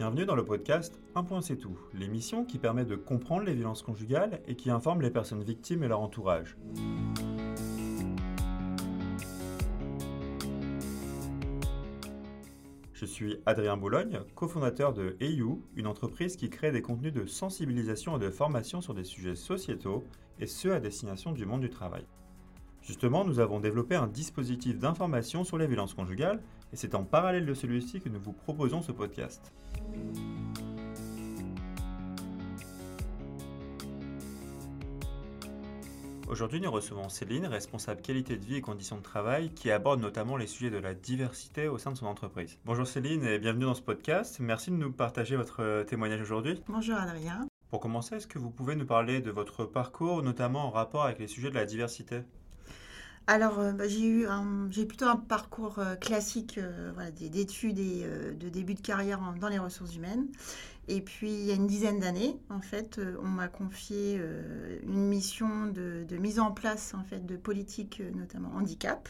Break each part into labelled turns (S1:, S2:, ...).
S1: Bienvenue dans le podcast Un point c'est tout, l'émission qui permet de comprendre les violences conjugales et qui informe les personnes victimes et leur entourage. Je suis Adrien Boulogne, cofondateur de EU, une entreprise qui crée des contenus de sensibilisation et de formation sur des sujets sociétaux, et ce à destination du monde du travail. Justement, nous avons développé un dispositif d'information sur les violences conjugales, et c'est en parallèle de celui-ci que nous vous proposons ce podcast. Aujourd'hui, nous recevons Céline, responsable qualité de vie et conditions de travail, qui aborde notamment les sujets de la diversité au sein de son entreprise. Bonjour Céline et bienvenue dans ce podcast. Merci de nous partager votre témoignage aujourd'hui.
S2: Bonjour Adrien.
S1: Pour commencer, est-ce que vous pouvez nous parler de votre parcours, notamment en rapport avec les sujets de la diversité?
S2: Alors, euh, bah, j'ai eu j'ai plutôt un parcours euh, classique euh, d'études et de début de carrière dans les ressources humaines. Et puis, il y a une dizaine d'années, en fait, on m'a confié une mission de, mise en place en fait, de politiques, notamment handicap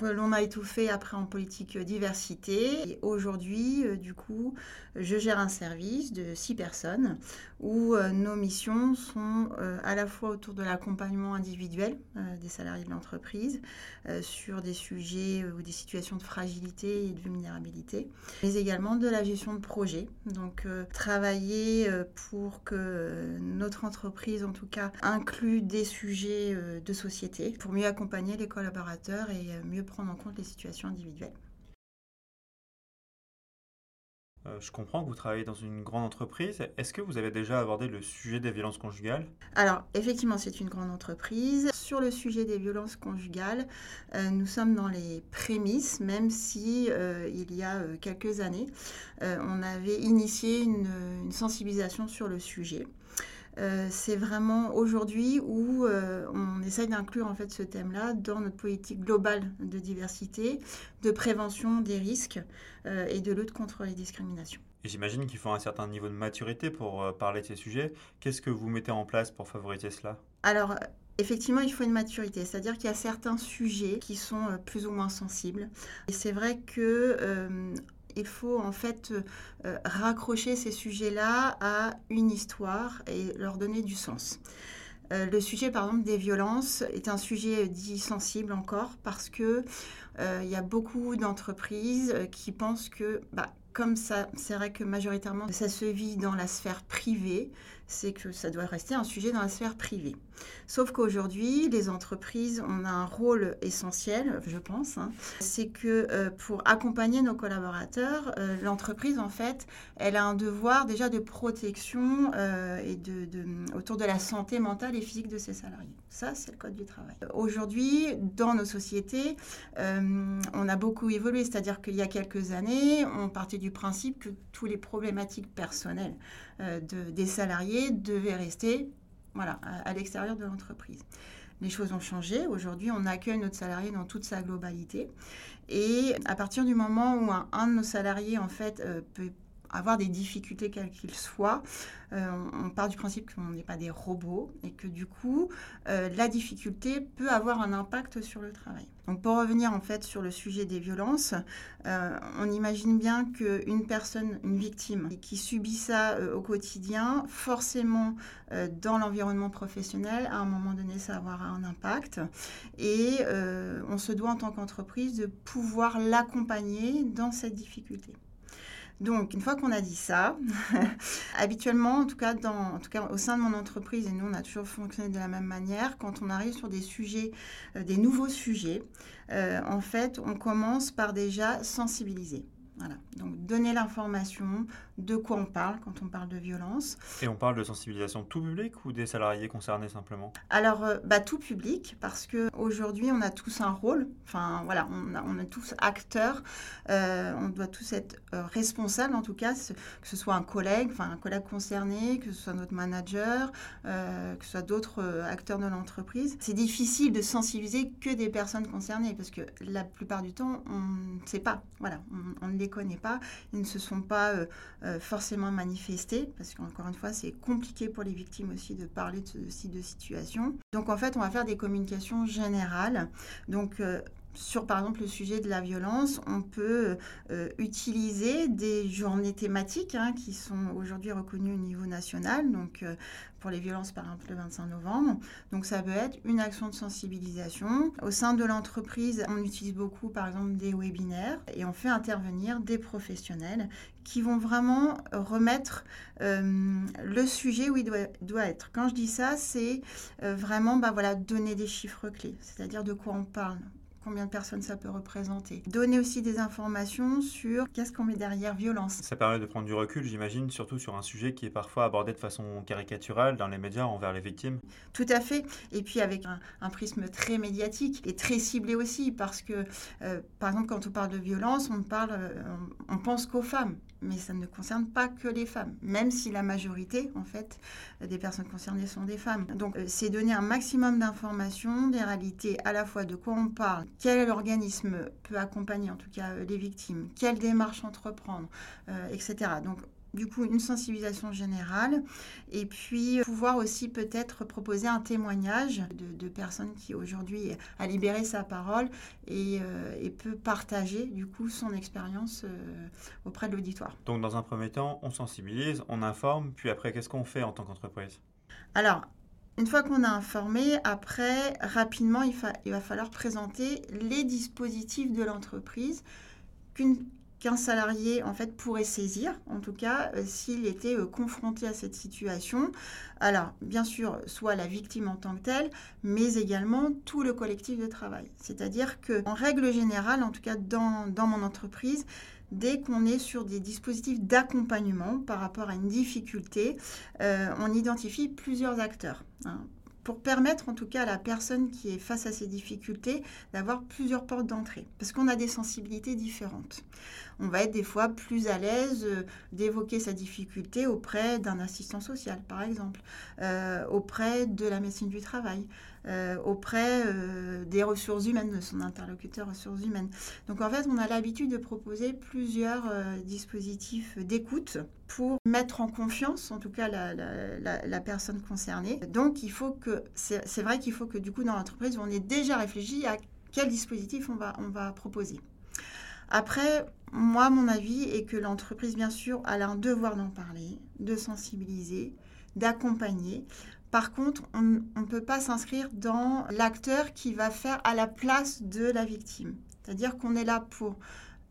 S2: que l'on a étouffé après en politique diversité. Et aujourd'hui, euh, du coup, je gère un service de six personnes où euh, nos missions sont euh, à la fois autour de l'accompagnement individuel des salariés de l'entreprise sur des sujets ou des situations de fragilité et de vulnérabilité, mais également de la gestion de projet. Donc, travailler pour que notre entreprise, en tout cas, inclue des sujets de société pour mieux accompagner les collaborateurs et mieux prendre en compte les situations individuelles.
S1: Euh, je comprends que vous travaillez dans une grande entreprise. Est-ce que vous avez déjà abordé le sujet des violences conjugales?
S2: Alors, effectivement, c'est une grande entreprise. Sur le sujet des violences conjugales, euh, nous sommes dans les prémices, même si euh, il y a quelques années, on avait initié une sensibilisation sur le sujet. Euh, c'est vraiment aujourd'hui où euh, on essaye d'inclure en fait ce thème-là dans notre politique globale de diversité, de prévention des risques euh, et de lutte contre les discriminations.
S1: J'imagine qu'il faut un certain niveau de maturité pour parler de ces sujets. Qu'est-ce que vous mettez en place pour favoriser cela?
S2: Alors, Effectivement, il faut une maturité, c'est-à-dire qu'il y a certains sujets qui sont plus ou moins sensibles. Et c'est vrai que il faut en fait euh, raccrocher ces sujets-là à une histoire et leur donner du sens. Euh, le sujet, par exemple, des violences est un sujet dit sensible encore parce que euh, il y a beaucoup d'entreprises qui pensent que, bah, comme ça, c'est vrai que majoritairement ça se vit dans la sphère privée, c'est que ça doit rester un sujet dans la sphère privée. Sauf qu'aujourd'hui, les entreprises, ont un rôle essentiel, je pense. Hein. c'est que euh, pour accompagner nos collaborateurs, euh, l'entreprise, en fait, elle a un devoir déjà de protection euh, et de, autour de la santé mentale et physique de ses salariés. Ça, c'est le code du travail. Aujourd'hui, dans nos sociétés, on a beaucoup évolué. C'est-à-dire qu'il y a quelques années, on partait du principe que tous les problématiques personnelles de, des salariés devaient rester voilà, à, l'extérieur de l'entreprise. Les choses ont changé. Aujourd'hui, on accueille notre salarié dans toute sa globalité. Et à partir du moment où un, de nos salariés, en fait, euh, peut avoir des difficultés quelles qu'ils soient, euh, on part du principe qu'on n'est pas des robots et que du coup, euh, la difficulté peut avoir un impact sur le travail. Donc pour revenir en fait sur le sujet des violences, euh, on imagine bien qu'une personne, une victime qui subit ça au quotidien, forcément dans l'environnement professionnel, à un moment donné, ça avoir un impact. Et on se doit en tant qu'entreprise de pouvoir l'accompagner dans cette difficulté. Donc, une fois qu'on a dit ça, habituellement, en tout, cas au sein de mon entreprise, et nous on a toujours fonctionné de la même manière, quand on arrive sur des sujets, euh, des nouveaux sujets, euh, en fait, on commence par déjà sensibiliser. Voilà. Donc donner l'information de quoi on parle quand on parle de violence.
S1: Et on parle de sensibilisation tout public ou des salariés concernés simplement?
S2: Alors euh, bah, tout public parce que aujourd'hui on a tous un rôle. Enfin voilà, on, on est tous acteurs. Euh, on doit tous être euh, responsables en tout cas, que ce soit un collègue, enfin un collègue concerné, que ce soit notre manager, que ce soit d'autres acteurs de l'entreprise. C'est difficile de sensibiliser que des personnes concernées parce que la plupart du temps on ne sait pas. Voilà, on, on ne les connaît pas, ils ne se sont pas forcément manifestés, parce qu'encore une fois, c'est compliqué pour les victimes aussi de parler de ce type de situation. Donc en fait, on va faire des communications générales. Donc euh, sur par exemple le sujet de la violence, on peut euh, utiliser des journées thématiques hein, qui sont aujourd'hui reconnues au niveau national, donc euh, pour les violences par exemple le 25 novembre. Donc ça peut être une action de sensibilisation. Au sein de l'entreprise, on utilise beaucoup par exemple des webinaires et on fait intervenir des professionnels qui vont vraiment remettre euh, le sujet où il doit, être. Quand je dis ça, c'est vraiment bah, voilà, donner des chiffres clés, c'est-à-dire de quoi on parle combien de personnes ça peut représenter. Donner aussi des informations sur qu'est-ce qu'on met derrière violence.
S1: Ça permet de prendre du recul, j'imagine, surtout sur un sujet qui est parfois abordé de façon caricaturale dans les médias envers les victimes.
S2: Tout à fait. Et puis avec un, prisme très médiatique et très ciblé aussi, parce que, euh, par exemple, quand on parle de violence, on, parle, euh, on pense qu'aux femmes mais ça ne concerne pas que les femmes, même si la majorité, en fait, des personnes concernées sont des femmes. Donc, euh, c'est donner un maximum d'informations, des réalités à la fois de quoi on parle, quel organisme peut accompagner, en tout cas, euh, les victimes, quelle démarche entreprendre, euh, etc. Donc, du coup une sensibilisation générale et puis pouvoir aussi peut-être proposer un témoignage de, personnes qui aujourd'hui a libéré sa parole euh, et, peut partager du coup son expérience euh, auprès de l'auditoire.
S1: Donc dans un premier temps, on sensibilise, on informe, puis après qu'est-ce qu'on fait en tant qu'entreprise?
S2: Alors une fois qu'on a informé, après, rapidement, il, il va falloir présenter les dispositifs de l'entreprise qu'une qu'un salarié en fait pourrait saisir, en tout cas euh, s'il était euh, confronté à cette situation. Alors bien sûr, soit la victime en tant que telle, mais également tout le collectif de travail. C'est-à-dire que en règle générale, en tout cas dans, mon entreprise, dès qu'on est sur des dispositifs d'accompagnement par rapport à une difficulté, euh, on identifie plusieurs acteurs. Hein pour permettre en tout cas à la personne qui est face à ces difficultés d'avoir plusieurs portes d'entrée, parce qu'on a des sensibilités différentes. On va être des fois plus à l'aise euh, d'évoquer sa difficulté auprès d'un assistant social, par exemple, euh, auprès de la médecine du travail, euh, auprès euh, des ressources humaines, de son interlocuteur ressources humaines. Donc en fait, on a l'habitude de proposer plusieurs euh, dispositifs d'écoute pour mettre en confiance, en tout cas, la, personne concernée. Donc il faut que, c'est vrai qu'il faut que du coup, dans l'entreprise, on ait déjà réfléchi à quel dispositif on va proposer. Après, moi, mon avis est que l'entreprise, bien sûr, a un devoir d'en parler, de sensibiliser, d'accompagner. Par contre, on ne peut pas s'inscrire dans l'acteur qui va faire à la place de la victime. C'est-à-dire qu'on est là pour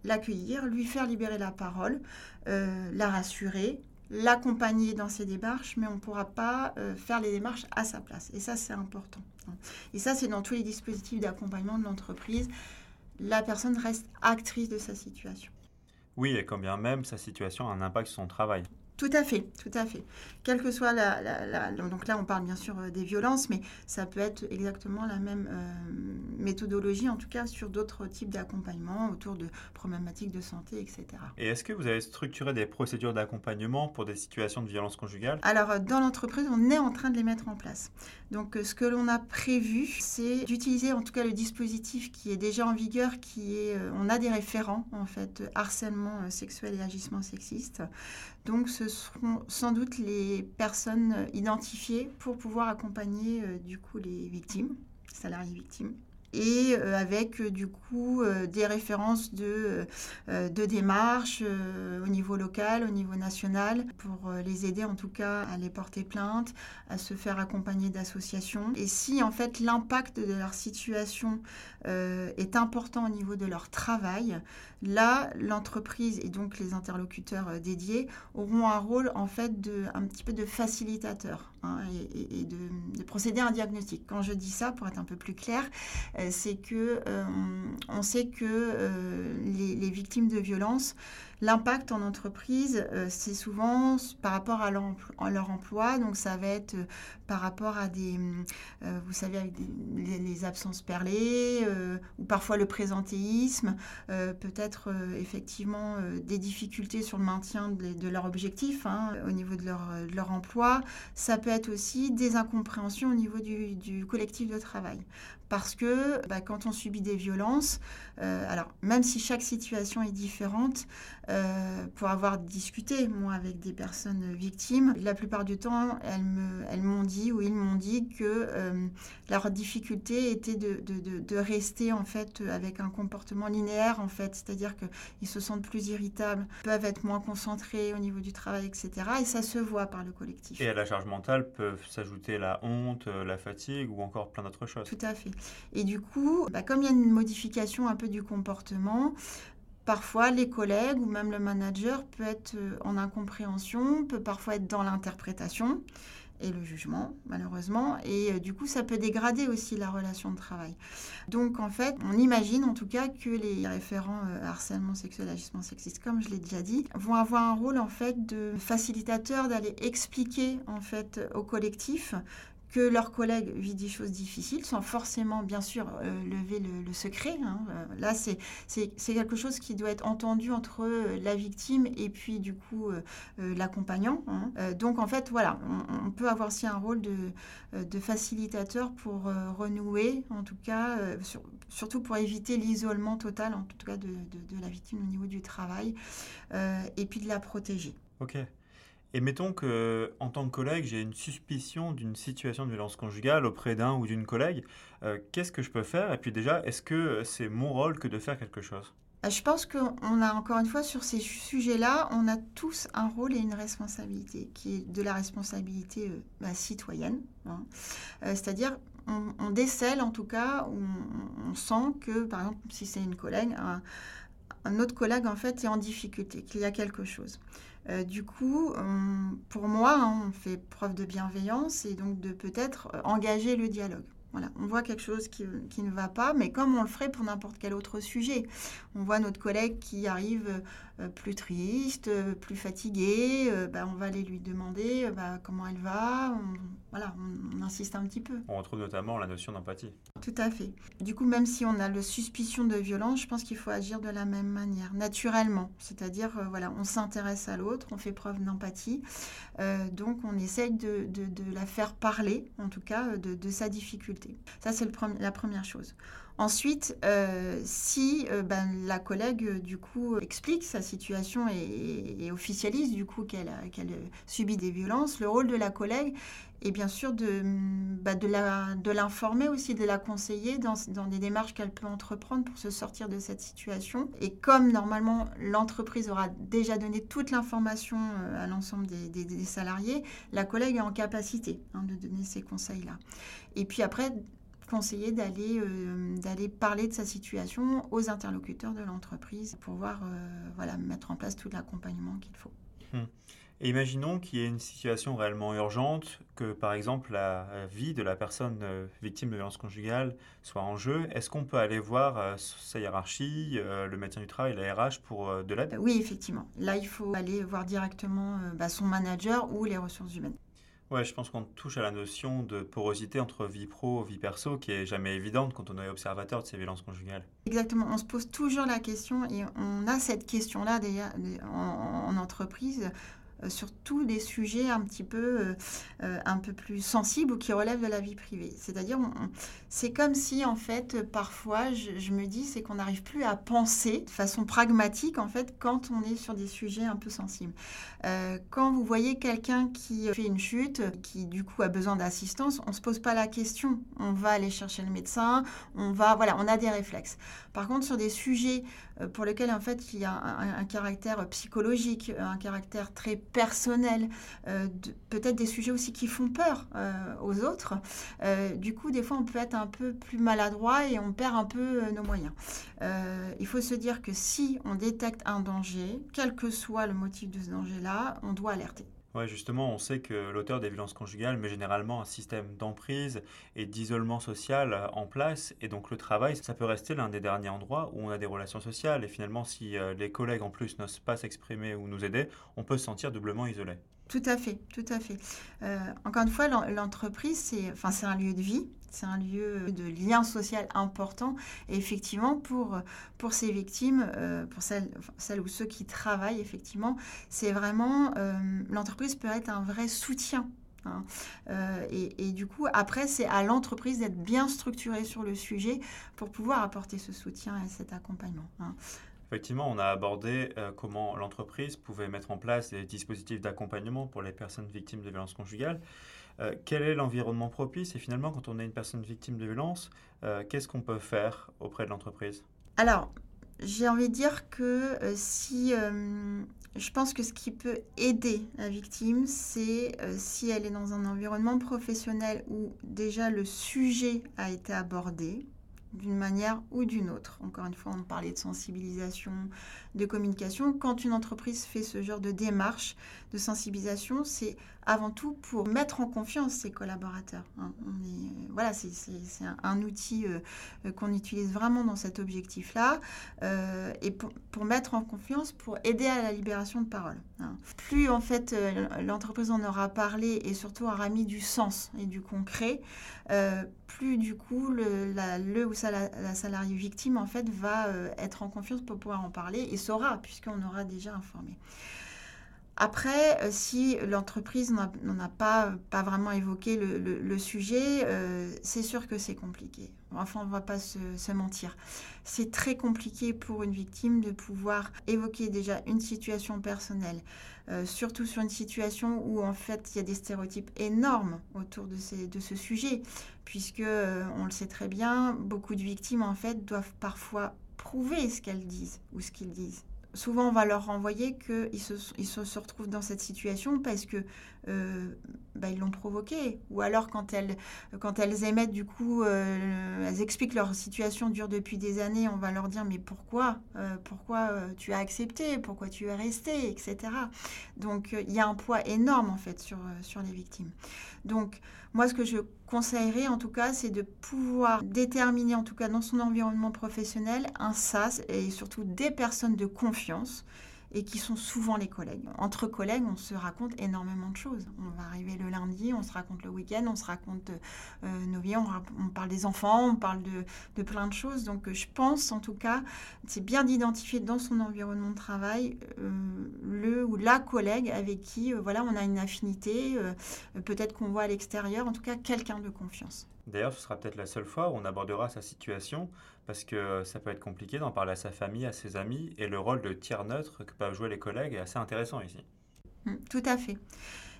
S2: l'accueillir, lui faire libérer la parole, euh, la rassurer, l'accompagner dans ses démarches, mais on ne pourra pas euh, faire les démarches à sa place. Et ça, c'est important. Et ça, c'est dans tous les dispositifs d'accompagnement de l'entreprise. La personne reste actrice de sa situation.
S1: Oui, et quand bien même sa situation a un impact sur son travail.
S2: Tout à fait, tout à fait. Quelle que soit la, donc là on parle bien sûr euh, des violences, mais ça peut être exactement la même euh, méthodologie, en tout cas sur d'autres types d'accompagnement autour de problématiques de santé, etc.
S1: Et est-ce que vous avez structuré des procédures d'accompagnement pour des situations de violence conjugale?
S2: Alors euh, dans l'entreprise, on est en train de les mettre en place. Donc ce que l'on a prévu, c'est d'utiliser en tout cas le dispositif qui est déjà en vigueur, qui est, on a des référents en fait, harcèlement sexuel et agissement sexiste. Donc ce seront sans doute les personnes identifiées pour pouvoir accompagner euh, du coup les victimes, salariés victimes et euh, avec euh, du coup des références de, démarches au niveau local, au niveau national, pour les aider en tout cas à les porter plainte, à se faire accompagner d'associations. Et si en fait l'impact de leur situation est important au niveau de leur travail, Là, l'entreprise et donc les interlocuteurs euh, dédiés auront un rôle en fait de un petit peu de facilitateur hein, et, de, procéder à un diagnostic. Quand je dis ça, pour être un peu plus clair, euh, c'est que euh, on sait que les, victimes de violences L'impact en entreprise, c'est souvent par rapport à leur, emploi. Donc, ça va être par rapport à des, vous savez, avec les, absences perlées, ou parfois le présentéisme, peut-être euh, effectivement euh, des difficultés sur le maintien de, leur objectif hein, au niveau de leur, emploi. Ça peut être aussi des incompréhensions au niveau du, collectif de travail. Parce que bah, quand on subit des violences, euh, alors même si chaque situation est différente, euh, pour avoir discuté, moi, avec des personnes victimes, la plupart du temps, elles, me, elles m'ont dit ou ils m'ont dit que euh, leur difficulté était de, de, de, rester, en fait, avec un comportement linéaire, en fait. C'est-à-dire qu'ils se sentent plus irritables, peuvent être moins concentrés au niveau du travail, etc. Et ça se voit par le collectif.
S1: Et à la charge mentale peuvent s'ajouter la honte, la fatigue ou encore plein d'autres choses.
S2: Tout à fait. Et du coup, bah, comme il y a une modification un peu du comportement, Parfois, les collègues ou même le manager peut être euh, en incompréhension, peut parfois être dans l'interprétation et le jugement, malheureusement. Et euh, du coup, ça peut dégrader aussi la relation de travail. Donc, en fait, on imagine en tout cas que les référents euh, harcèlement sexuel, agissement sexiste, comme je l'ai déjà dit, vont avoir un rôle en fait de facilitateur, d'aller expliquer en fait au collectif que leurs collègues vivent des choses difficiles sans forcément, bien sûr, euh, lever le, secret. Hein. Euh, là, c'est quelque chose qui doit être entendu entre euh, la victime et puis, du coup, l'accompagnant. Hein. donc, en fait, voilà, on, peut avoir aussi un rôle de, de facilitateur pour renouer, en tout cas, surtout pour éviter l'isolement total, en tout cas, de, de, de, la victime au niveau du travail, et puis de la protéger.
S1: Ok. Et mettons que, en tant que collègue, j'ai une suspicion d'une situation de violence conjugale auprès d'un ou d'une collègue. Euh, qu'est-ce que je peux faire? Et puis déjà, est-ce que c'est mon rôle que de faire quelque chose?
S2: Euh, je pense qu'on a encore une fois sur ces sujets-là, on a tous un rôle et une responsabilité, qui est de la responsabilité euh, bah, citoyenne. Hein. C'est-à-dire, on, décèle en tout cas, on, on, sent que, par exemple, si c'est une collègue, un autre collègue en fait est en difficulté, qu'il y a quelque chose. Euh, du coup, pour moi, hein, on fait preuve de bienveillance et donc de peut-être euh, engager le dialogue. Voilà, on voit quelque chose qui, ne va pas, mais comme on le ferait pour n'importe quel autre sujet. On voit notre collègue qui arrive euh, plus triste, euh, plus fatiguée, euh, bah, on va aller lui demander bah, comment elle va. On, voilà, on, insiste un petit peu.
S1: On retrouve notamment la notion d'empathie.
S2: Tout à fait. Du coup, même si on a le suspicion de violence, je pense qu'il faut agir de la même manière, naturellement. C'est-à-dire, voilà, on s'intéresse à l'autre, on fait preuve d'empathie. donc, on essaye de, la faire parler, en tout cas, de, sa difficulté. Ça, c'est la première chose. Ensuite, euh, si euh, ben, la collègue, euh, du coup, explique sa situation et, officialise, du coup, qu'elle subit des violences, le rôle de la collègue est bien sûr de, bah, de l'informer aussi, de la conseiller dans, des démarches qu'elle peut entreprendre pour se sortir de cette situation. Et comme normalement l'entreprise aura déjà donné toute l'information à l'ensemble des, salariés, la collègue est en capacité hein, de donner ces conseils-là. Et puis après, conseiller d'aller euh, d'aller parler de sa situation aux interlocuteurs de l'entreprise pour pouvoir euh, voilà, mettre en place tout l'accompagnement qu'il faut.
S1: Hum. Et imaginons qu'il y ait une situation réellement urgente, que par exemple la vie de la personne euh, victime de violence conjugale soit en jeu. Est-ce qu'on peut aller voir sa hiérarchie, le médecin du travail, la RH pour de l'aide?
S2: Oui, effectivement. Là, il faut aller voir directement bah, son manager ou les ressources humaines.
S1: Ouais, je pense qu'on touche à la notion de porosité entre vie pro et vie perso qui est jamais évidente quand on est observateur de ces violences conjugales.
S2: Exactement, on se pose toujours la question et on a cette question-là en, en entreprise sur tous les sujets un petit peu, euh, euh, un peu plus sensibles ou qui relèvent de la vie privée. C'est-à-dire, c'est comme si, en fait, parfois, je, me dis, c'est qu'on n'arrive plus à penser de façon pragmatique, en fait, quand on est sur des sujets un peu sensibles. quand vous voyez quelqu'un qui fait une chute, qui du coup a besoin d'assistance, on ne se pose pas la question. On va aller chercher le médecin, on va, voilà, on a des réflexes. Par contre, sur des sujets pour lesquels, en fait, il y a un caractère psychologique, un caractère très personnel, euh, peut-être des sujets aussi qui font peur euh, aux autres. Euh, du coup, des fois, on peut être un peu plus maladroit et on perd un peu nos moyens. il faut se dire que si on détecte un danger, quel que soit le motif de ce danger-là, on doit alerter.
S1: Ouais, justement, on sait que l'auteur des violences conjugales met généralement un système d'emprise et d'isolement social en place. Et donc le travail, ça peut rester l'un des derniers endroits où on a des relations sociales. Et finalement, si euh, les collègues en plus n'osent pas s'exprimer ou nous aider, on peut se sentir doublement isolé.
S2: Tout à fait, tout à fait. Euh, encore une fois, l'entreprise, c'est enfin, un lieu de vie, c'est un lieu de lien social important. Et effectivement, pour, pour ces victimes, euh, pour celles, ou ceux qui travaillent, effectivement, c'est vraiment, euh, l'entreprise peut être un vrai soutien hein. et, du coup, après, c'est à l'entreprise d'être bien structurée sur le sujet pour pouvoir apporter ce soutien et cet accompagnement. Hein.
S1: Effectivement, on a abordé euh, comment l'entreprise pouvait mettre en place des dispositifs d'accompagnement pour les personnes victimes de violences conjugales. Euh, quel est l'environnement propice et finalement, quand on est une personne victime de violence, euh, qu'est-ce qu'on peut faire auprès de l'entreprise?
S2: Alors, j'ai envie de dire que si je pense que ce qui peut aider la victime, c'est si elle est dans un environnement professionnel où déjà le sujet a été abordé, d'une manière ou d'une autre. Encore une fois, on parlait de sensibilisation, de communication. Quand une entreprise fait ce genre de démarche de sensibilisation, c'est avant tout pour mettre en confiance ses collaborateurs. Hein. voilà, c'est un, outil euh, euh, qu'on utilise vraiment dans cet objectif-là, euh, et pour, mettre en confiance, pour aider à la libération de parole. Hein. Plus en fait l'entreprise en aura parlé et surtout aura mis du sens et du concret, plus du coup le, le ou la, la salariée victime en fait va être en confiance pour pouvoir en parler et saura puisqu'on aura déjà informé. Après, euh, si l'entreprise n'en a pas, pas vraiment évoqué le, sujet, euh, c'est sûr que c'est compliqué. Enfin, on ne va pas se, mentir. C'est très compliqué pour une victime de pouvoir évoquer déjà une situation personnelle, euh, surtout sur une situation où en fait il y a des stéréotypes énormes autour de, ces, de ce sujet, puisque on le sait très bien, beaucoup de victimes en fait doivent parfois prouver ce qu'elles disent ou ce qu'ils disent souvent on va leur renvoyer qu'ils se, ils se, retrouvent dans cette situation parce que euh, bah, ils l'ont provoqué. Ou alors quand elles, quand elles émettent du coup, euh, elles expliquent leur situation dure depuis des années, on va leur dire mais pourquoi euh, Pourquoi tu as accepté Pourquoi tu es resté Etc. Donc il y a un poids énorme en fait sur, sur les victimes. Donc moi ce que je conseillerais en tout cas c'est de pouvoir déterminer en tout cas dans son environnement professionnel un SAS et surtout des personnes de confiance et qui sont souvent les collègues. Entre collègues, on se raconte énormément de choses. On va arriver le lundi, on se raconte le week-end, on se raconte euh, nos vies, on, parle des enfants, on parle de, plein de choses. Donc euh, je pense en tout cas, c'est bien d'identifier dans son environnement de travail euh, le ou la collègue avec qui voilà, on a une affinité, peut-être qu'on voit à l'extérieur, en tout cas quelqu'un de confiance.
S1: D'ailleurs, ce sera peut-être la seule fois où on abordera sa situation, parce que ça peut être compliqué d'en parler à sa famille, à ses amis, et le rôle de tiers neutre que peuvent jouer les collègues est assez intéressant ici.
S2: Mmh, tout à fait.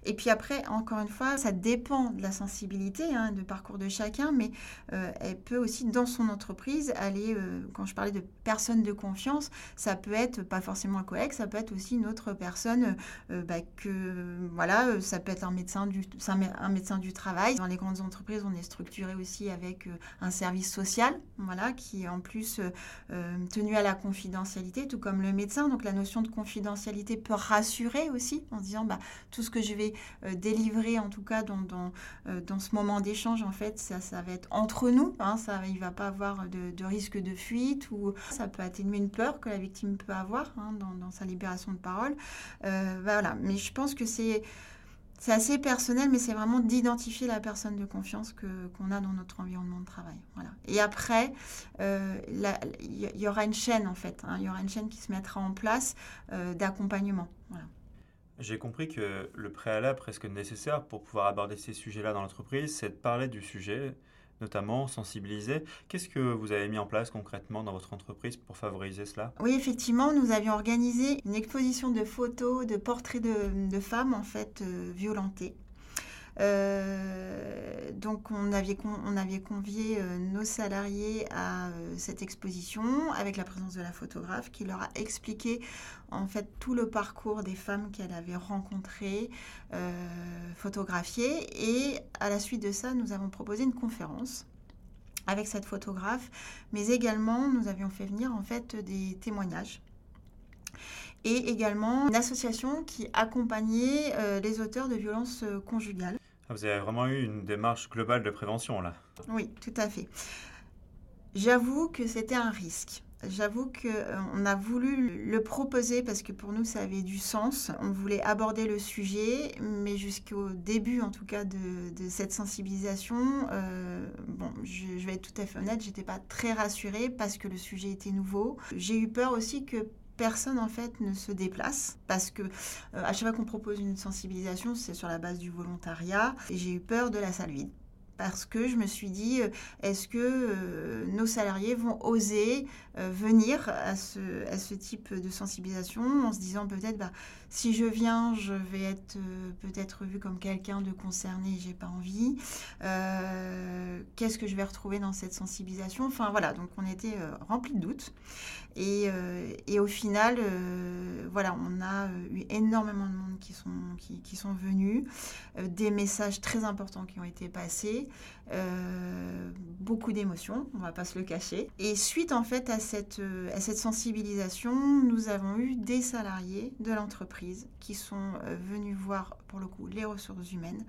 S2: Et puis après, encore une fois, ça dépend de la sensibilité, hein, de parcours de chacun, mais euh, elle peut aussi, dans son entreprise, aller, euh, quand je parlais de personnes de confiance, ça peut être pas forcément un collègue, ça peut être aussi une autre personne, euh, bah, que, voilà, ça peut être un médecin, du, un médecin du travail. Dans les grandes entreprises, on est structuré aussi avec un service social, voilà, qui est en plus tenu à la confidentialité, tout comme le médecin. Donc la notion de confidentialité peut rassurer aussi en disant, bah, tout ce que je vais euh, délivrer, en tout cas dans, euh, dans ce moment d'échange, en fait, ça, ça va être entre nous. Hein, ça, il ne va pas avoir de, risque de fuite ou ça peut atténuer une peur que la victime peut avoir hein, dans, sa libération de parole. Euh, voilà, mais je pense que c'est c'est assez personnel, mais c'est vraiment d'identifier la personne de confiance qu'on a dans notre environnement de travail. Voilà. Et après, il y, aura une chaîne, en fait. Hein. Il y aura une chaîne qui se mettra en place d'accompagnement.
S1: J'ai compris que le préalable presque nécessaire pour pouvoir aborder ces sujets-là dans l'entreprise, c'est de parler du sujet, notamment sensibiliser. Qu'est-ce que vous avez mis en place concrètement dans votre entreprise pour favoriser cela?
S2: Oui, effectivement, nous avions organisé une exposition de photos, de portraits de, femmes en fait euh, violentées. Euh, donc on avait, on avait convié euh, nos salariés à euh, cette exposition avec la présence de la photographe qui leur a expliqué en fait tout le parcours des femmes qu'elle avait rencontrées, photographiées. Et à la suite de ça nous avons proposé une conférence avec cette photographe, mais également nous avions fait venir en fait des témoignages. Et également une association qui accompagnait les auteurs de violences conjugales.
S1: Ah, vous avez vraiment eu une démarche globale de prévention là.
S2: Oui, tout à fait. J'avoue que c'était un risque. J'avoue qu'on euh, a voulu le proposer parce que pour nous ça avait du sens. On voulait aborder le sujet, mais jusqu'au début en tout cas de, cette sensibilisation, euh, bon, je, je, vais être tout à fait honnête, j'étais pas très rassurée parce que le sujet était nouveau. J'ai eu peur aussi que personne en fait ne se déplace parce que euh, à chaque fois qu'on propose une sensibilisation, c'est sur la base du volontariat et j'ai eu peur de la salle vide parce que je me suis dit, est-ce que nos salariés vont oser venir à ce, à ce type de sensibilisation en se disant peut-être, bah, si je viens, je vais être peut-être vu comme quelqu'un de concerné, j'ai pas envie. Qu'est-ce que je vais retrouver dans cette sensibilisation? Enfin voilà, donc on était rempli de doutes. Et, et au final, voilà, on a eu énormément de monde qui sont, qui sont venus, des messages très importants qui ont été passés. Euh, beaucoup d'émotions, on va pas se le cacher. Et suite en fait à cette, euh, à cette sensibilisation, nous avons eu des salariés de l'entreprise qui sont euh, venus voir pour le coup les ressources humaines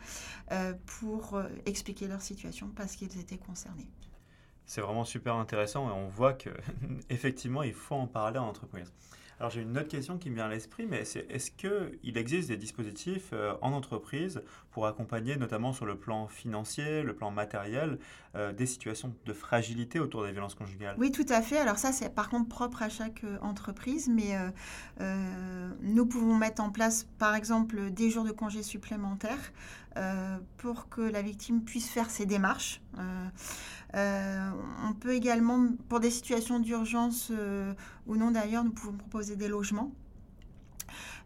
S2: pour expliquer leur situation parce qu'ils étaient concernés.
S1: C'est vraiment super intéressant et on voit que effectivement il faut en parler en entreprise. Alors j'ai une autre question qui me vient à l'esprit, mais c'est est-ce qu'il existe des dispositifs euh, en entreprise pour accompagner notamment sur le plan financier, le plan matériel, euh, des situations de fragilité autour des violences conjugales?
S2: Oui, tout à fait. Alors ça, c'est par contre propre à chaque euh, entreprise, mais nous pouvons mettre en place par exemple des jours de congés supplémentaires pour que la victime puisse faire ses démarches. Euh, on peut également, pour des situations d'urgence euh, ou non d'ailleurs, nous pouvons proposer des logements.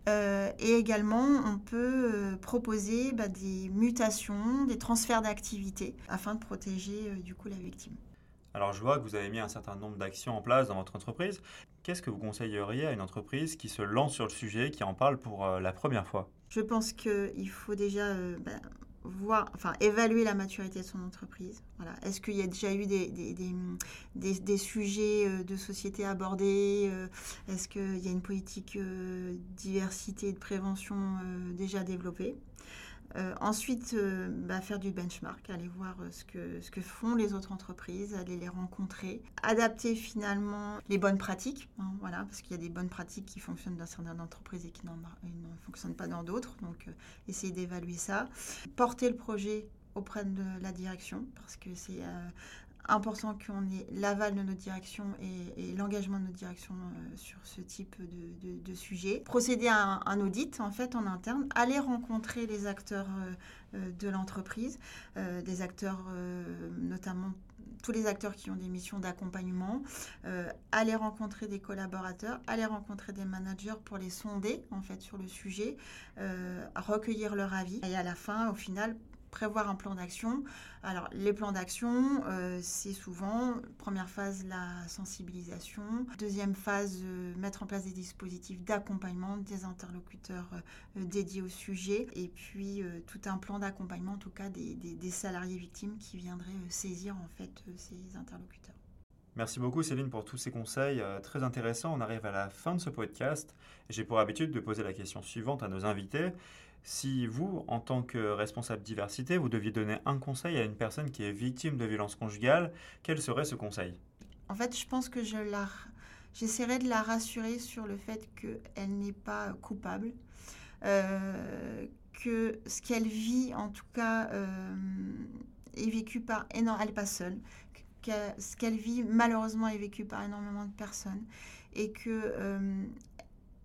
S2: Euh, et également, on peut proposer bah, des mutations, des transferts d'activité afin de protéger du coup la victime.
S1: Alors je vois que vous avez mis un certain nombre d'actions en place dans votre entreprise. Qu'est-ce que vous conseilleriez à une entreprise qui se lance sur le sujet, qui en parle pour la première fois?
S2: Je pense qu'il faut déjà bah, voir, enfin, évaluer la maturité de son entreprise. Voilà. Est-ce qu'il y a déjà eu des, sujets euh, de société abordés euh, Est-ce qu'il y a une politique euh, diversité et de prévention déjà développée? Euh, ensuite, euh, bah, faire du benchmark, aller voir euh, ce, que, ce que font les autres entreprises, aller les rencontrer, adapter finalement les bonnes pratiques, hein, voilà, parce qu'il y a des bonnes pratiques qui fonctionnent dans certaines entreprises et qui n'en fonctionnent pas dans d'autres, donc essayer d'évaluer ça, porter le projet auprès de la direction, parce que c'est important qu'on ait l'aval de notre direction et, l'engagement de notre direction euh, sur ce type de, sujet. Procéder à un, audit en fait en interne, aller rencontrer les acteurs euh, euh, de l'entreprise, des acteurs notamment tous les acteurs qui ont des missions d'accompagnement, aller rencontrer des collaborateurs, aller rencontrer des managers pour les sonder en fait sur le sujet, recueillir leur avis et à la fin, au final, prévoir un plan d'action. Alors, les plans d'action, euh, c'est souvent, première phase, la sensibilisation. Deuxième phase, euh, mettre en place des dispositifs d'accompagnement, des interlocuteurs euh, dédiés au sujet. Et puis, tout un plan d'accompagnement, en tout cas, des, des, salariés victimes qui viendraient saisir, en fait, ces interlocuteurs.
S1: Merci beaucoup Céline pour tous ces conseils très intéressants. On arrive à la fin de ce podcast. J'ai pour habitude de poser la question suivante à nos invités. Si vous, en tant que responsable diversité, vous deviez donner un conseil à une personne qui est victime de violences conjugales, quel serait ce conseil?
S2: En fait, je pense que je la... j'essaierai de la rassurer sur le fait qu'elle n'est pas coupable, euh, que ce qu'elle vit, en tout cas, euh, est vécu par... Non, elle pas seule. Que ce qu'elle vit, malheureusement, est vécu par énormément de personnes. Et que euh,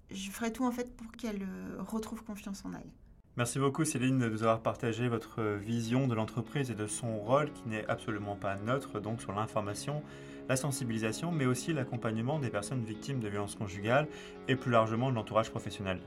S2: je ferai tout, en fait, pour qu'elle retrouve confiance en elle.
S1: Merci beaucoup Céline de nous avoir partagé votre vision de l'entreprise et de son rôle qui n'est absolument pas neutre donc sur l'information, la sensibilisation mais aussi l'accompagnement des personnes victimes de violences conjugales et plus largement de l'entourage professionnel.